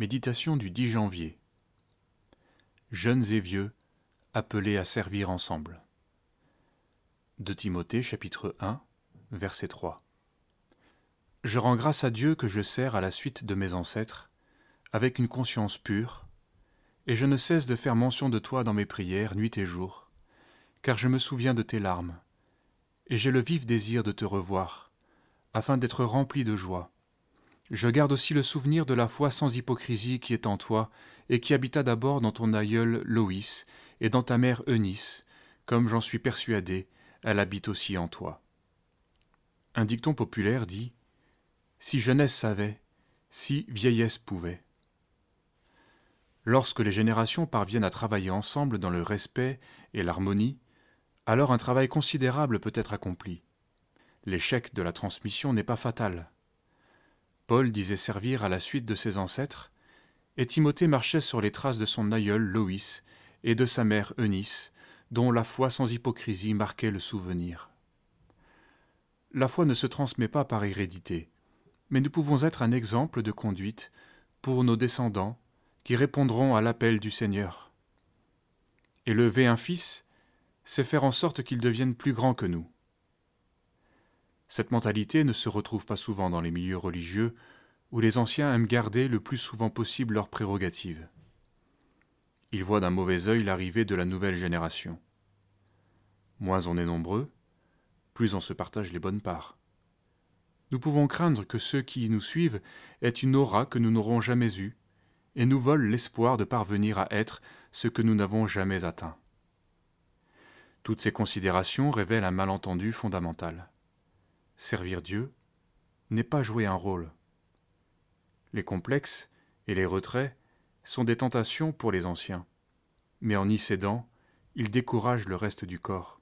Méditation du 10 janvier. Jeunes et vieux, appelés à servir ensemble. De Timothée chapitre 1, verset 3. Je rends grâce à Dieu que je sers à la suite de mes ancêtres, avec une conscience pure, et je ne cesse de faire mention de toi dans mes prières nuit et jour, car je me souviens de tes larmes, et j'ai le vif désir de te revoir, afin d'être rempli de joie je garde aussi le souvenir de la foi sans hypocrisie qui est en toi, et qui habita d'abord dans ton aïeul Loïs et dans ta mère Eunice, comme j'en suis persuadé, elle habite aussi en toi. Un dicton populaire dit Si jeunesse savait, si vieillesse pouvait. Lorsque les générations parviennent à travailler ensemble dans le respect et l'harmonie, alors un travail considérable peut être accompli. L'échec de la transmission n'est pas fatal. Paul disait servir à la suite de ses ancêtres, et Timothée marchait sur les traces de son aïeul Loïs et de sa mère Eunice, dont la foi sans hypocrisie marquait le souvenir. La foi ne se transmet pas par hérédité, mais nous pouvons être un exemple de conduite pour nos descendants qui répondront à l'appel du Seigneur. Élever un fils, c'est faire en sorte qu'il devienne plus grand que nous. Cette mentalité ne se retrouve pas souvent dans les milieux religieux, où les anciens aiment garder le plus souvent possible leurs prérogatives. Ils voient d'un mauvais œil l'arrivée de la nouvelle génération. Moins on est nombreux, plus on se partage les bonnes parts. Nous pouvons craindre que ceux qui nous suivent aient une aura que nous n'aurons jamais eue, et nous volent l'espoir de parvenir à être ce que nous n'avons jamais atteint. Toutes ces considérations révèlent un malentendu fondamental. Servir Dieu n'est pas jouer un rôle. Les complexes et les retraits sont des tentations pour les anciens, mais en y cédant, ils découragent le reste du corps.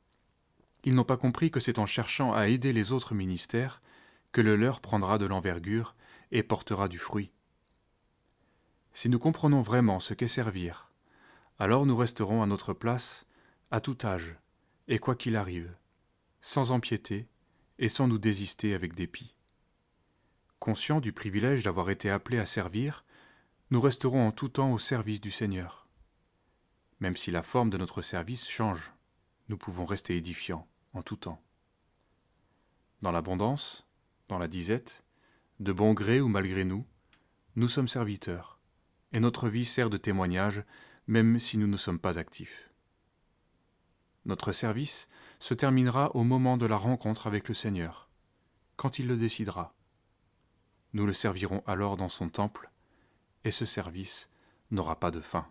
Ils n'ont pas compris que c'est en cherchant à aider les autres ministères que le leur prendra de l'envergure et portera du fruit. Si nous comprenons vraiment ce qu'est servir, alors nous resterons à notre place à tout âge, et quoi qu'il arrive, sans empiéter et sans nous désister avec dépit. Conscients du privilège d'avoir été appelés à servir, nous resterons en tout temps au service du Seigneur. Même si la forme de notre service change, nous pouvons rester édifiants en tout temps. Dans l'abondance, dans la disette, de bon gré ou malgré nous, nous sommes serviteurs, et notre vie sert de témoignage même si nous ne sommes pas actifs. Notre service se terminera au moment de la rencontre avec le Seigneur, quand il le décidera. Nous le servirons alors dans son temple, et ce service n'aura pas de fin.